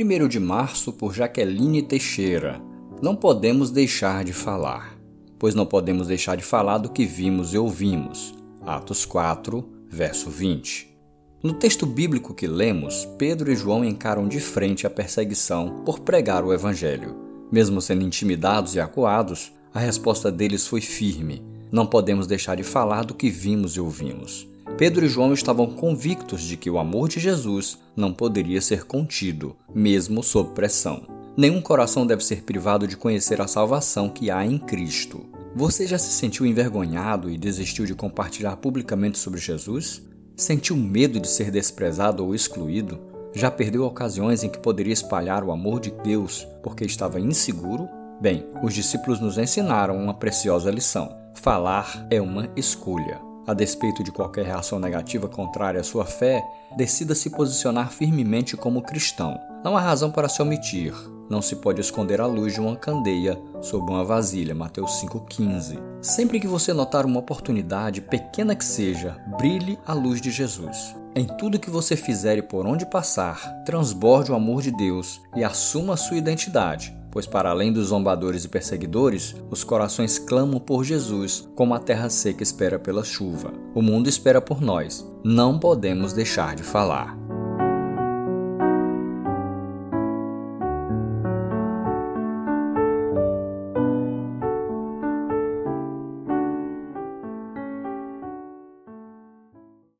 1 de março por Jaqueline Teixeira. Não podemos deixar de falar, pois não podemos deixar de falar do que vimos e ouvimos. Atos 4, verso 20. No texto bíblico que lemos, Pedro e João encaram de frente a perseguição por pregar o evangelho. Mesmo sendo intimidados e acuados, a resposta deles foi firme: não podemos deixar de falar do que vimos e ouvimos. Pedro e João estavam convictos de que o amor de Jesus não poderia ser contido, mesmo sob pressão. Nenhum coração deve ser privado de conhecer a salvação que há em Cristo. Você já se sentiu envergonhado e desistiu de compartilhar publicamente sobre Jesus? Sentiu medo de ser desprezado ou excluído? Já perdeu ocasiões em que poderia espalhar o amor de Deus porque estava inseguro? Bem, os discípulos nos ensinaram uma preciosa lição: falar é uma escolha. A despeito de qualquer reação negativa contrária à sua fé, decida se posicionar firmemente como cristão. Não há razão para se omitir. Não se pode esconder a luz de uma candeia sob uma vasilha. Mateus 5,15. Sempre que você notar uma oportunidade, pequena que seja, brilhe a luz de Jesus. Em tudo que você fizer e por onde passar, transborde o amor de Deus e assuma sua identidade pois para além dos zombadores e perseguidores, os corações clamam por Jesus, como a terra seca espera pela chuva. O mundo espera por nós. Não podemos deixar de falar.